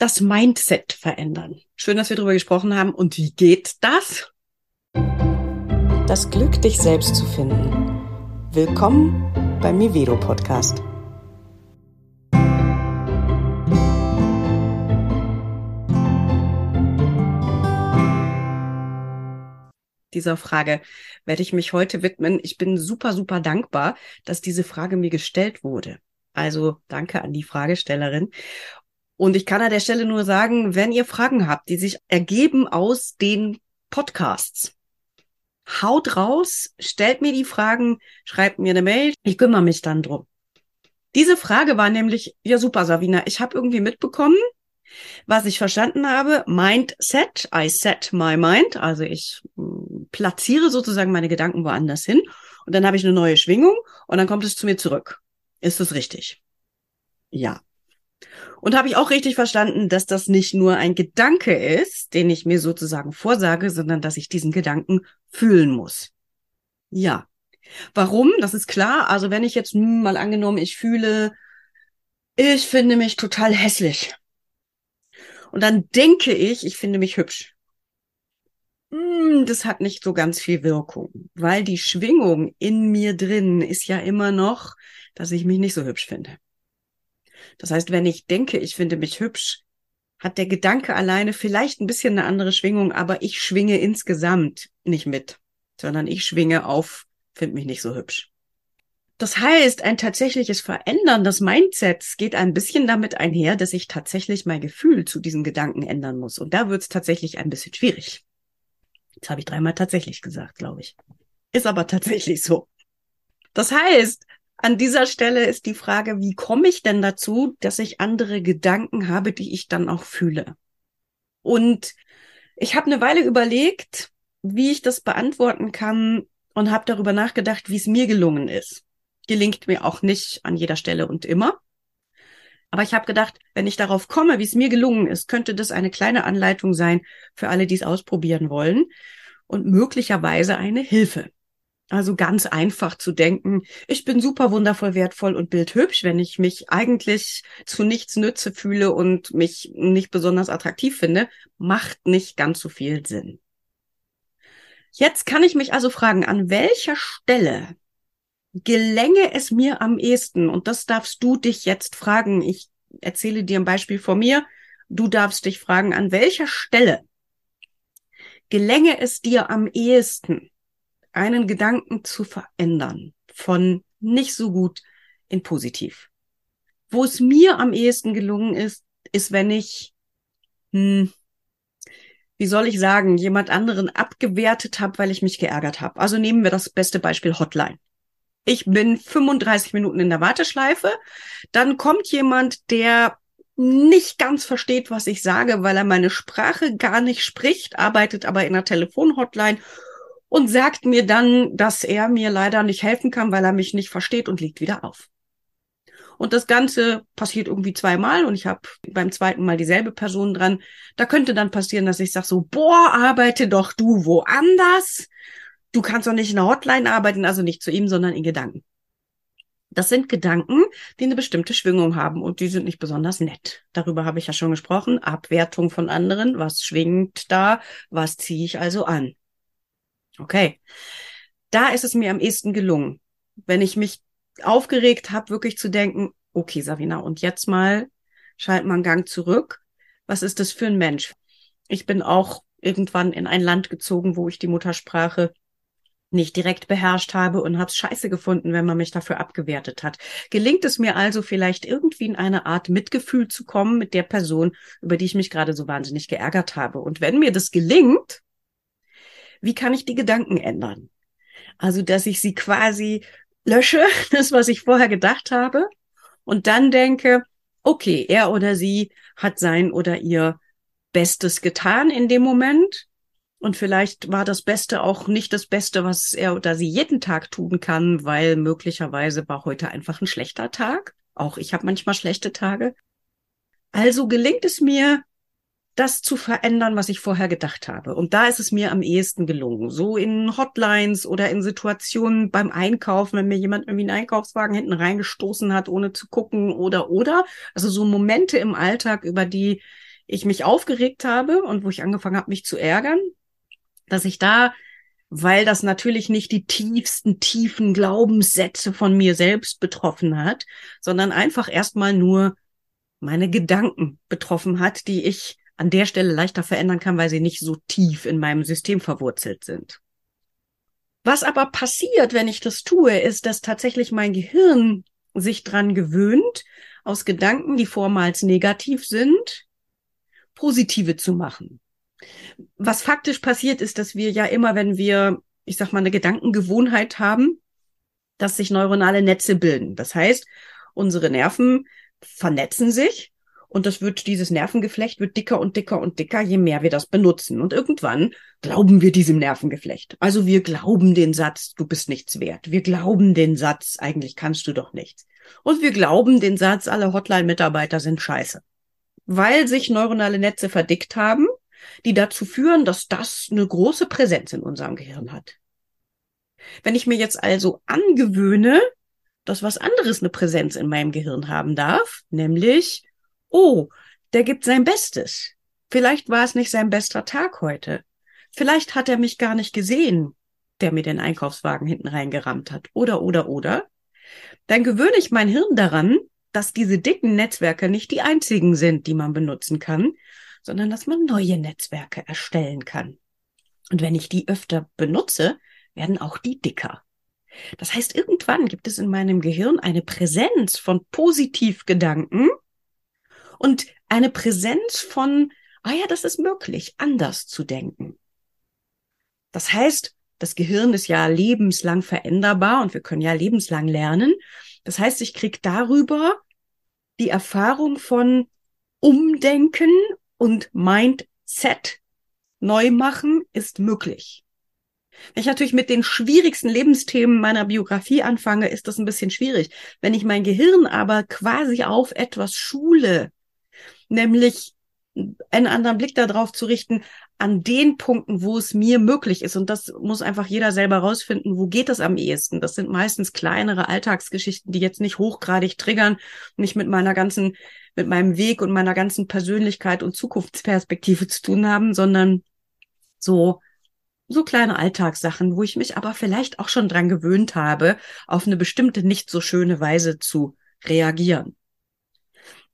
das Mindset verändern. Schön, dass wir darüber gesprochen haben. Und wie geht das? Das Glück, dich selbst zu finden. Willkommen beim Mivedo Podcast. Dieser Frage werde ich mich heute widmen. Ich bin super, super dankbar, dass diese Frage mir gestellt wurde. Also danke an die Fragestellerin. Und ich kann an der Stelle nur sagen, wenn ihr Fragen habt, die sich ergeben aus den Podcasts, haut raus, stellt mir die Fragen, schreibt mir eine Mail, ich kümmere mich dann drum. Diese Frage war nämlich, ja super, Savina, ich habe irgendwie mitbekommen, was ich verstanden habe, Mindset, I set my mind, also ich hm, platziere sozusagen meine Gedanken woanders hin und dann habe ich eine neue Schwingung und dann kommt es zu mir zurück. Ist das richtig? Ja. Und habe ich auch richtig verstanden, dass das nicht nur ein Gedanke ist, den ich mir sozusagen vorsage, sondern dass ich diesen Gedanken fühlen muss. Ja. Warum? Das ist klar. Also wenn ich jetzt mal angenommen, ich fühle, ich finde mich total hässlich. Und dann denke ich, ich finde mich hübsch. Hm, das hat nicht so ganz viel Wirkung, weil die Schwingung in mir drin ist ja immer noch, dass ich mich nicht so hübsch finde. Das heißt, wenn ich denke, ich finde mich hübsch, hat der Gedanke alleine vielleicht ein bisschen eine andere Schwingung, aber ich schwinge insgesamt nicht mit, sondern ich schwinge auf, finde mich nicht so hübsch. Das heißt, ein tatsächliches Verändern des Mindsets geht ein bisschen damit einher, dass ich tatsächlich mein Gefühl zu diesen Gedanken ändern muss. Und da wird es tatsächlich ein bisschen schwierig. Jetzt habe ich dreimal tatsächlich gesagt, glaube ich. Ist aber tatsächlich so. Das heißt, an dieser Stelle ist die Frage, wie komme ich denn dazu, dass ich andere Gedanken habe, die ich dann auch fühle? Und ich habe eine Weile überlegt, wie ich das beantworten kann und habe darüber nachgedacht, wie es mir gelungen ist. Gelingt mir auch nicht an jeder Stelle und immer. Aber ich habe gedacht, wenn ich darauf komme, wie es mir gelungen ist, könnte das eine kleine Anleitung sein für alle, die es ausprobieren wollen und möglicherweise eine Hilfe. Also ganz einfach zu denken, ich bin super wundervoll wertvoll und bildhübsch, wenn ich mich eigentlich zu nichts nütze fühle und mich nicht besonders attraktiv finde, macht nicht ganz so viel Sinn. Jetzt kann ich mich also fragen, an welcher Stelle gelänge es mir am ehesten? Und das darfst du dich jetzt fragen. Ich erzähle dir ein Beispiel von mir. Du darfst dich fragen, an welcher Stelle gelänge es dir am ehesten, einen Gedanken zu verändern von nicht so gut in positiv. Wo es mir am ehesten gelungen ist, ist, wenn ich, hm, wie soll ich sagen, jemand anderen abgewertet habe, weil ich mich geärgert habe. Also nehmen wir das beste Beispiel Hotline. Ich bin 35 Minuten in der Warteschleife, dann kommt jemand, der nicht ganz versteht, was ich sage, weil er meine Sprache gar nicht spricht, arbeitet aber in einer Telefonhotline und sagt mir dann, dass er mir leider nicht helfen kann, weil er mich nicht versteht und legt wieder auf. Und das Ganze passiert irgendwie zweimal und ich habe beim zweiten Mal dieselbe Person dran. Da könnte dann passieren, dass ich sage so, boah, arbeite doch du woanders. Du kannst doch nicht in der Hotline arbeiten, also nicht zu ihm, sondern in Gedanken. Das sind Gedanken, die eine bestimmte Schwingung haben und die sind nicht besonders nett. Darüber habe ich ja schon gesprochen. Abwertung von anderen. Was schwingt da? Was ziehe ich also an? Okay. Da ist es mir am ehesten gelungen, wenn ich mich aufgeregt habe, wirklich zu denken, okay, Savina, und jetzt mal schalt mal einen Gang zurück. Was ist das für ein Mensch? Ich bin auch irgendwann in ein Land gezogen, wo ich die Muttersprache nicht direkt beherrscht habe und hab's scheiße gefunden, wenn man mich dafür abgewertet hat. Gelingt es mir also vielleicht irgendwie in eine Art Mitgefühl zu kommen mit der Person, über die ich mich gerade so wahnsinnig geärgert habe. Und wenn mir das gelingt, wie kann ich die Gedanken ändern? Also, dass ich sie quasi lösche, das, was ich vorher gedacht habe, und dann denke, okay, er oder sie hat sein oder ihr Bestes getan in dem Moment. Und vielleicht war das Beste auch nicht das Beste, was er oder sie jeden Tag tun kann, weil möglicherweise war heute einfach ein schlechter Tag. Auch ich habe manchmal schlechte Tage. Also gelingt es mir, das zu verändern, was ich vorher gedacht habe. Und da ist es mir am ehesten gelungen. So in Hotlines oder in Situationen beim Einkaufen, wenn mir jemand irgendwie einen Einkaufswagen hinten reingestoßen hat, ohne zu gucken oder oder. Also so Momente im Alltag, über die ich mich aufgeregt habe und wo ich angefangen habe, mich zu ärgern, dass ich da, weil das natürlich nicht die tiefsten, tiefen Glaubenssätze von mir selbst betroffen hat, sondern einfach erstmal nur meine Gedanken betroffen hat, die ich an der Stelle leichter verändern kann, weil sie nicht so tief in meinem System verwurzelt sind. Was aber passiert, wenn ich das tue, ist, dass tatsächlich mein Gehirn sich dran gewöhnt, aus Gedanken, die vormals negativ sind, positive zu machen. Was faktisch passiert ist, dass wir ja immer, wenn wir, ich sag mal, eine Gedankengewohnheit haben, dass sich neuronale Netze bilden. Das heißt, unsere Nerven vernetzen sich und das wird, dieses Nervengeflecht wird dicker und dicker und dicker, je mehr wir das benutzen. Und irgendwann glauben wir diesem Nervengeflecht. Also wir glauben den Satz, du bist nichts wert. Wir glauben den Satz, eigentlich kannst du doch nichts. Und wir glauben den Satz, alle Hotline-Mitarbeiter sind scheiße. Weil sich neuronale Netze verdickt haben, die dazu führen, dass das eine große Präsenz in unserem Gehirn hat. Wenn ich mir jetzt also angewöhne, dass was anderes eine Präsenz in meinem Gehirn haben darf, nämlich oh, der gibt sein Bestes. Vielleicht war es nicht sein bester Tag heute. Vielleicht hat er mich gar nicht gesehen, der mir den Einkaufswagen hinten reingerammt hat. Oder, oder, oder. Dann gewöhne ich mein Hirn daran, dass diese dicken Netzwerke nicht die einzigen sind, die man benutzen kann, sondern dass man neue Netzwerke erstellen kann. Und wenn ich die öfter benutze, werden auch die dicker. Das heißt, irgendwann gibt es in meinem Gehirn eine Präsenz von Positivgedanken, und eine Präsenz von, ah ja, das ist möglich, anders zu denken. Das heißt, das Gehirn ist ja lebenslang veränderbar und wir können ja lebenslang lernen. Das heißt, ich krieg darüber die Erfahrung von Umdenken und Mindset neu machen ist möglich. Wenn ich natürlich mit den schwierigsten Lebensthemen meiner Biografie anfange, ist das ein bisschen schwierig. Wenn ich mein Gehirn aber quasi auf etwas schule, nämlich einen anderen Blick darauf zu richten, an den Punkten, wo es mir möglich ist. Und das muss einfach jeder selber rausfinden, wo geht es am ehesten. Das sind meistens kleinere Alltagsgeschichten, die jetzt nicht hochgradig triggern, nicht mit meiner ganzen, mit meinem Weg und meiner ganzen Persönlichkeit und Zukunftsperspektive zu tun haben, sondern so, so kleine Alltagssachen, wo ich mich aber vielleicht auch schon dran gewöhnt habe, auf eine bestimmte nicht so schöne Weise zu reagieren.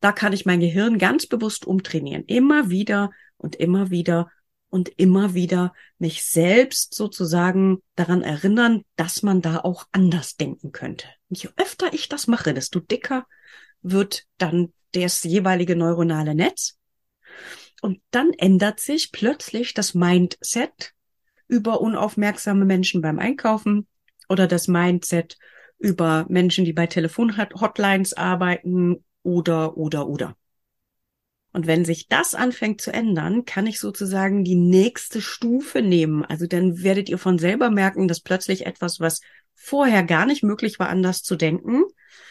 Da kann ich mein Gehirn ganz bewusst umtrainieren. Immer wieder und immer wieder und immer wieder mich selbst sozusagen daran erinnern, dass man da auch anders denken könnte. Und je öfter ich das mache, desto dicker wird dann das jeweilige neuronale Netz. Und dann ändert sich plötzlich das Mindset über unaufmerksame Menschen beim Einkaufen oder das Mindset über Menschen, die bei Telefonhotlines arbeiten oder, oder, oder. Und wenn sich das anfängt zu ändern, kann ich sozusagen die nächste Stufe nehmen. Also dann werdet ihr von selber merken, dass plötzlich etwas, was vorher gar nicht möglich war, anders zu denken,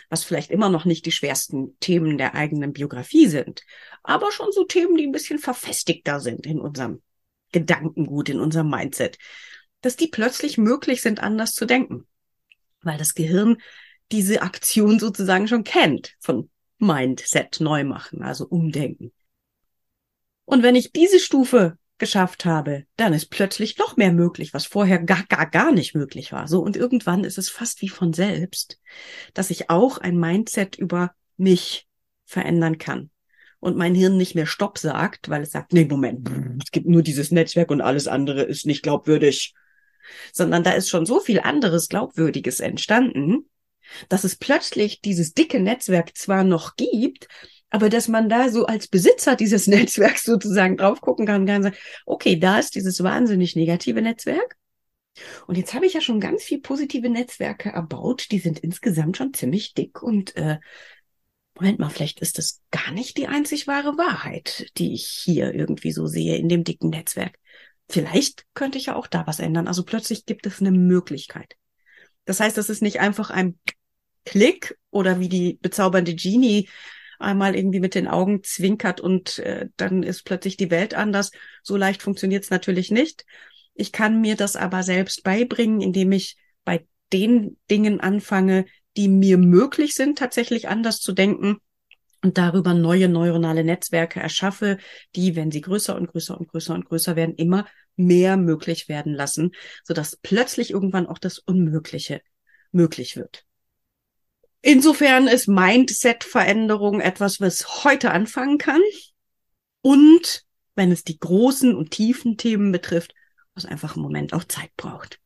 was vielleicht immer noch nicht die schwersten Themen der eigenen Biografie sind, aber schon so Themen, die ein bisschen verfestigter sind in unserem Gedankengut, in unserem Mindset, dass die plötzlich möglich sind, anders zu denken, weil das Gehirn diese Aktion sozusagen schon kennt von Mindset neu machen, also umdenken. Und wenn ich diese Stufe geschafft habe, dann ist plötzlich noch mehr möglich, was vorher gar, gar, gar nicht möglich war. So, und irgendwann ist es fast wie von selbst, dass ich auch ein Mindset über mich verändern kann. Und mein Hirn nicht mehr Stopp sagt, weil es sagt, nee, Moment, es gibt nur dieses Netzwerk und alles andere ist nicht glaubwürdig. Sondern da ist schon so viel anderes Glaubwürdiges entstanden, dass es plötzlich dieses dicke Netzwerk zwar noch gibt, aber dass man da so als Besitzer dieses Netzwerks sozusagen drauf gucken kann, kann sagen, okay, da ist dieses wahnsinnig negative Netzwerk. Und jetzt habe ich ja schon ganz viel positive Netzwerke erbaut, die sind insgesamt schon ziemlich dick und äh, Moment mal, vielleicht ist das gar nicht die einzig wahre Wahrheit, die ich hier irgendwie so sehe in dem dicken Netzwerk. Vielleicht könnte ich ja auch da was ändern. Also plötzlich gibt es eine Möglichkeit. Das heißt, das ist nicht einfach ein Klick oder wie die bezaubernde Genie einmal irgendwie mit den Augen zwinkert und äh, dann ist plötzlich die Welt anders. So leicht funktioniert es natürlich nicht. Ich kann mir das aber selbst beibringen, indem ich bei den Dingen anfange, die mir möglich sind, tatsächlich anders zu denken und darüber neue neuronale Netzwerke erschaffe, die, wenn sie größer und größer und größer und größer werden, immer mehr möglich werden lassen, sodass plötzlich irgendwann auch das Unmögliche möglich wird. Insofern ist Mindset-Veränderung etwas, was heute anfangen kann und wenn es die großen und tiefen Themen betrifft, was einfach im Moment auch Zeit braucht.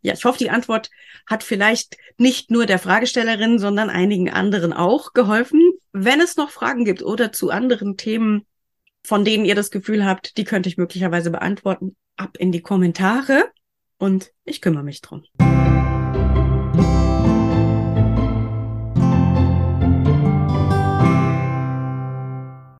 Ja, ich hoffe, die Antwort hat vielleicht nicht nur der Fragestellerin, sondern einigen anderen auch geholfen. Wenn es noch Fragen gibt oder zu anderen Themen, von denen ihr das Gefühl habt, die könnte ich möglicherweise beantworten, ab in die Kommentare und ich kümmere mich drum.